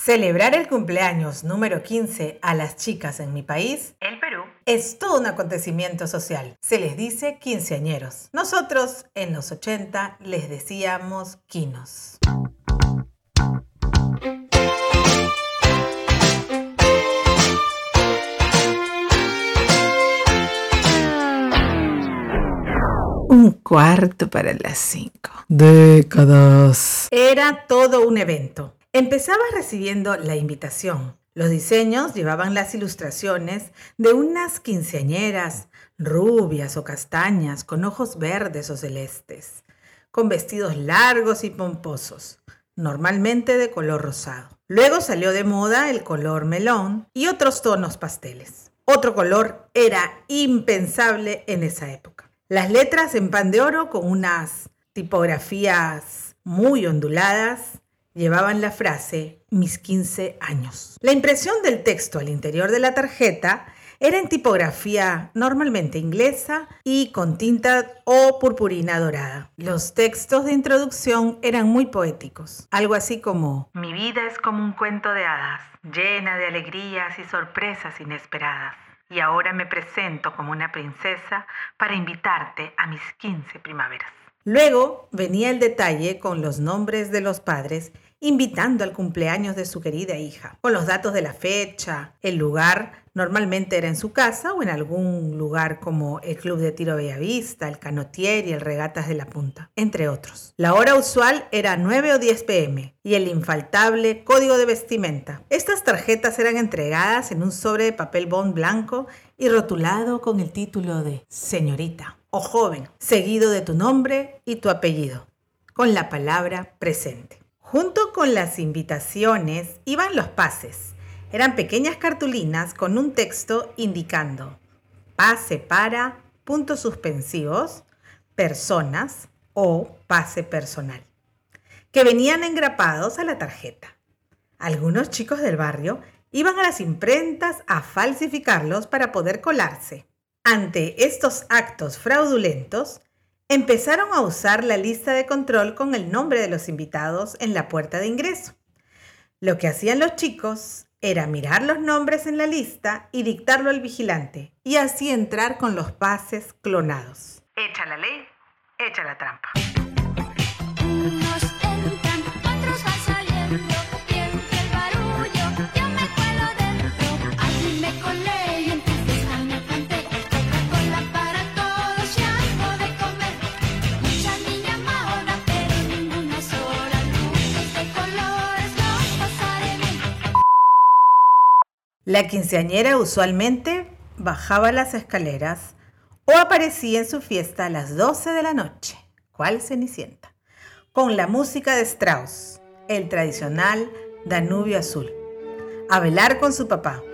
Celebrar el cumpleaños número 15 a las chicas en mi país, el Perú, es todo un acontecimiento social. Se les dice quinceañeros. Nosotros en los 80 les decíamos quinos. Un cuarto para las cinco. Décadas. Era todo un evento. Empezaba recibiendo la invitación. Los diseños llevaban las ilustraciones de unas quinceañeras, rubias o castañas, con ojos verdes o celestes, con vestidos largos y pomposos, normalmente de color rosado. Luego salió de moda el color melón y otros tonos pasteles. Otro color era impensable en esa época. Las letras en pan de oro con unas tipografías muy onduladas llevaban la frase mis 15 años. La impresión del texto al interior de la tarjeta era en tipografía normalmente inglesa y con tinta o purpurina dorada. Los textos de introducción eran muy poéticos, algo así como Mi vida es como un cuento de hadas, llena de alegrías y sorpresas inesperadas. Y ahora me presento como una princesa para invitarte a mis 15 primaveras. Luego venía el detalle con los nombres de los padres invitando al cumpleaños de su querida hija, con los datos de la fecha, el lugar, normalmente era en su casa o en algún lugar como el Club de Tiro Bellavista, el Canotier y el Regatas de la Punta, entre otros. La hora usual era 9 o 10 pm y el infaltable código de vestimenta. Estas tarjetas eran entregadas en un sobre de papel bond blanco y rotulado con el título de señorita o joven, seguido de tu nombre y tu apellido, con la palabra presente. Junto con las invitaciones iban los pases. Eran pequeñas cartulinas con un texto indicando pase para puntos suspensivos, personas o pase personal, que venían engrapados a la tarjeta. Algunos chicos del barrio iban a las imprentas a falsificarlos para poder colarse. Ante estos actos fraudulentos, empezaron a usar la lista de control con el nombre de los invitados en la puerta de ingreso. Lo que hacían los chicos era mirar los nombres en la lista y dictarlo al vigilante, y así entrar con los pases clonados. Echa la ley, echa la trampa. La quinceañera usualmente bajaba las escaleras o aparecía en su fiesta a las 12 de la noche, cual Cenicienta, con la música de Strauss, el tradicional Danubio Azul, a velar con su papá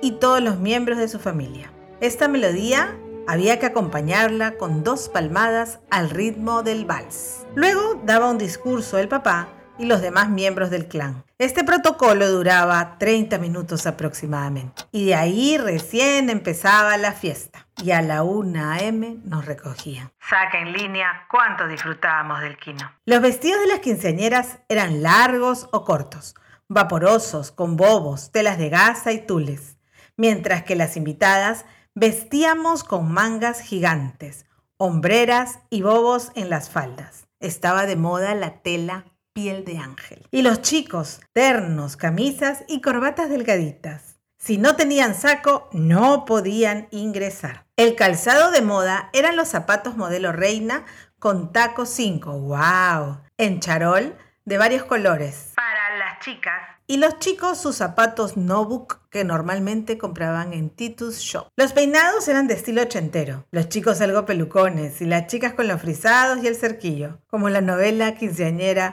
y todos los miembros de su familia. Esta melodía había que acompañarla con dos palmadas al ritmo del vals. Luego daba un discurso el papá y los demás miembros del clan. Este protocolo duraba 30 minutos aproximadamente y de ahí recién empezaba la fiesta. Y a la 1 a.m. nos recogían. Saca en línea cuánto disfrutábamos del quino. Los vestidos de las quinceañeras eran largos o cortos, vaporosos, con bobos, telas de gasa y tules, mientras que las invitadas vestíamos con mangas gigantes, hombreras y bobos en las faldas. Estaba de moda la tela piel de ángel. Y los chicos, ternos, camisas y corbatas delgaditas. Si no tenían saco, no podían ingresar. El calzado de moda eran los zapatos modelo reina con taco 5, wow, en charol de varios colores. Para las chicas. Y los chicos sus zapatos Nobuck que normalmente compraban en Titus Shop. Los peinados eran de estilo ochentero. Los chicos algo pelucones y las chicas con los frisados y el cerquillo, como la novela quinceañera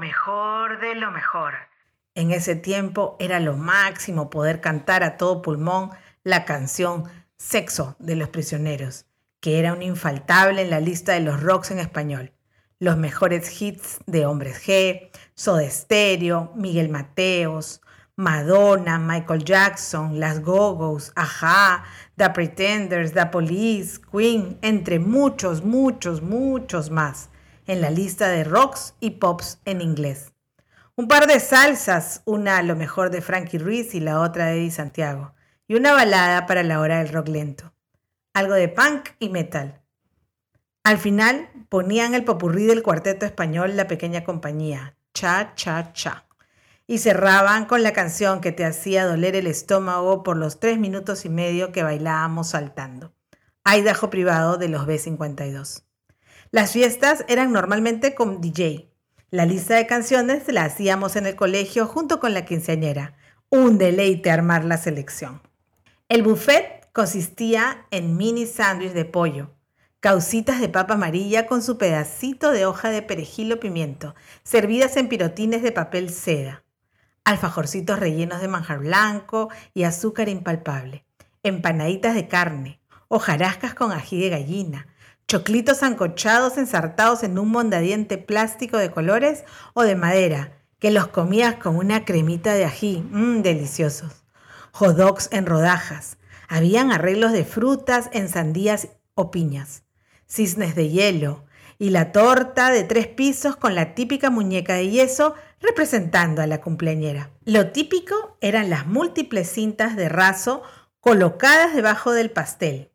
mejor de lo mejor. En ese tiempo era lo máximo poder cantar a todo pulmón la canción Sexo de los Prisioneros, que era un infaltable en la lista de los rocks en español. Los mejores hits de Hombres G, Soda Stereo, Miguel Mateos, Madonna, Michael Jackson, Las Gogos, Aja, The Pretenders, The Police, Queen, entre muchos, muchos, muchos más en la lista de rocks y pops en inglés. Un par de salsas, una a lo mejor de Frankie Ruiz y la otra de Eddie Santiago, y una balada para la hora del rock lento. Algo de punk y metal. Al final ponían el popurrí del cuarteto español La Pequeña Compañía, Cha Cha Cha, y cerraban con la canción que te hacía doler el estómago por los tres minutos y medio que bailábamos saltando. Idaho privado de los B52. Las fiestas eran normalmente con DJ. La lista de canciones la hacíamos en el colegio junto con la quinceañera. Un deleite armar la selección. El buffet consistía en mini sándwich de pollo, causitas de papa amarilla con su pedacito de hoja de perejil o pimiento, servidas en pirotines de papel seda, alfajorcitos rellenos de manjar blanco y azúcar impalpable, empanaditas de carne, hojarascas con ají de gallina, choclitos ancochados ensartados en un mondadiente plástico de colores o de madera, que los comías con una cremita de ají, mmm, deliciosos. Hot en rodajas. Habían arreglos de frutas en sandías o piñas, cisnes de hielo y la torta de tres pisos con la típica muñeca de yeso representando a la cumpleañera. Lo típico eran las múltiples cintas de raso colocadas debajo del pastel,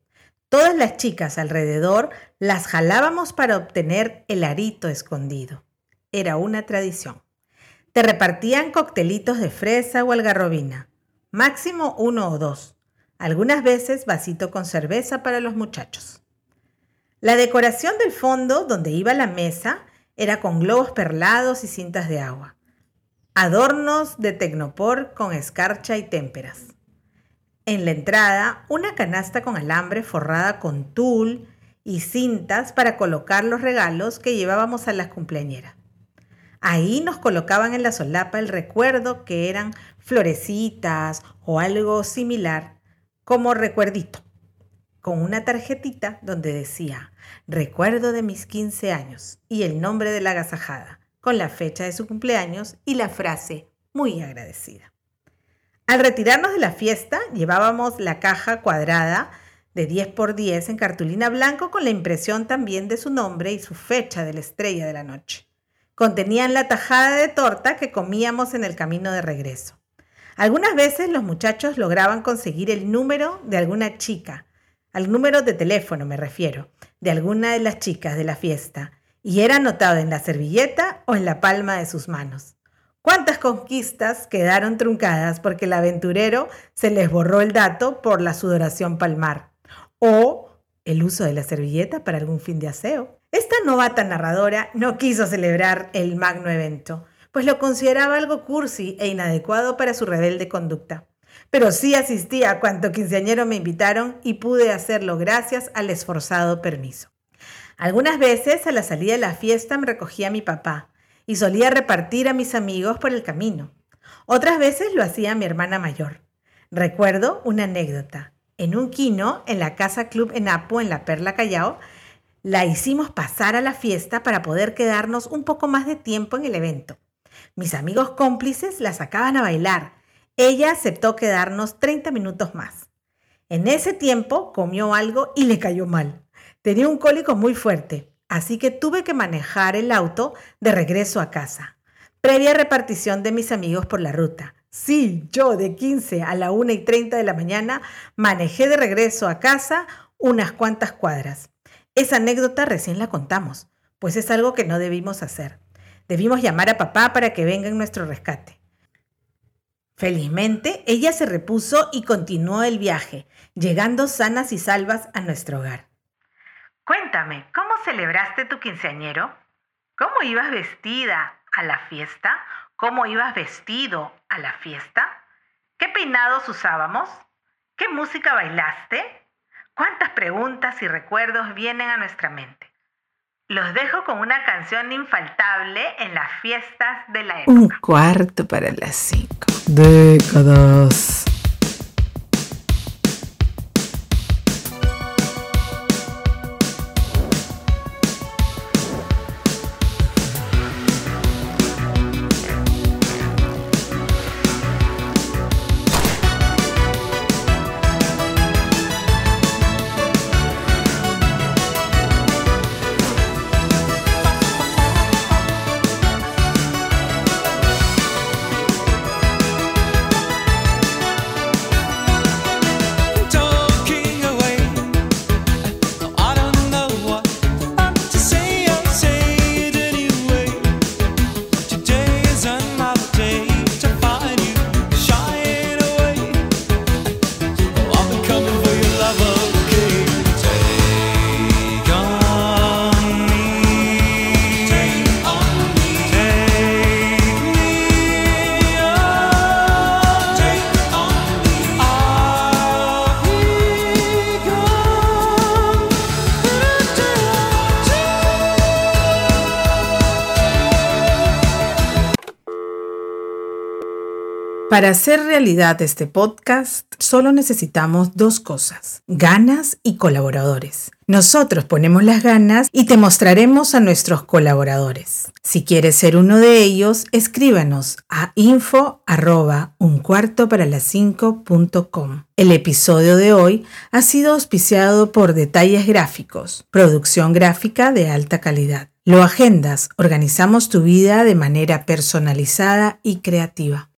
Todas las chicas alrededor las jalábamos para obtener el arito escondido. Era una tradición. Te repartían coctelitos de fresa o algarrobina, máximo uno o dos. Algunas veces vasito con cerveza para los muchachos. La decoración del fondo donde iba la mesa era con globos perlados y cintas de agua. Adornos de tecnopor con escarcha y témperas. En la entrada, una canasta con alambre forrada con tul y cintas para colocar los regalos que llevábamos a las cumpleañeras. Ahí nos colocaban en la solapa el recuerdo que eran florecitas o algo similar como recuerdito, con una tarjetita donde decía recuerdo de mis 15 años y el nombre de la agasajada, con la fecha de su cumpleaños y la frase muy agradecida. Al retirarnos de la fiesta, llevábamos la caja cuadrada de 10 por 10 en cartulina blanco con la impresión también de su nombre y su fecha de la estrella de la noche. Contenían la tajada de torta que comíamos en el camino de regreso. Algunas veces los muchachos lograban conseguir el número de alguna chica, al número de teléfono me refiero, de alguna de las chicas de la fiesta, y era anotado en la servilleta o en la palma de sus manos. ¿Cuántas conquistas quedaron truncadas porque el aventurero se les borró el dato por la sudoración palmar? O el uso de la servilleta para algún fin de aseo. Esta novata narradora no quiso celebrar el magno evento, pues lo consideraba algo cursi e inadecuado para su rebelde conducta. Pero sí asistí a cuanto quinceañero me invitaron y pude hacerlo gracias al esforzado permiso. Algunas veces a la salida de la fiesta me recogía mi papá, y solía repartir a mis amigos por el camino. Otras veces lo hacía mi hermana mayor. Recuerdo una anécdota. En un quino, en la Casa Club en Apo, en la Perla Callao, la hicimos pasar a la fiesta para poder quedarnos un poco más de tiempo en el evento. Mis amigos cómplices la sacaban a bailar. Ella aceptó quedarnos 30 minutos más. En ese tiempo comió algo y le cayó mal. Tenía un cólico muy fuerte así que tuve que manejar el auto de regreso a casa, previa repartición de mis amigos por la ruta. Sí, yo de 15 a la 1 y 30 de la mañana manejé de regreso a casa unas cuantas cuadras. Esa anécdota recién la contamos, pues es algo que no debimos hacer. Debimos llamar a papá para que venga en nuestro rescate. Felizmente, ella se repuso y continuó el viaje, llegando sanas y salvas a nuestro hogar. Cuéntame, ¿cómo celebraste tu quinceañero? ¿Cómo ibas vestida a la fiesta? ¿Cómo ibas vestido a la fiesta? ¿Qué peinados usábamos? ¿Qué música bailaste? ¿Cuántas preguntas y recuerdos vienen a nuestra mente? Los dejo con una canción infaltable en las fiestas de la época. Un cuarto para las cinco. Décadas. Para hacer realidad este podcast, solo necesitamos dos cosas, ganas y colaboradores. Nosotros ponemos las ganas y te mostraremos a nuestros colaboradores. Si quieres ser uno de ellos, escríbanos a info arroba un cuarto para las El episodio de hoy ha sido auspiciado por Detalles Gráficos, producción gráfica de alta calidad. Lo agendas, organizamos tu vida de manera personalizada y creativa.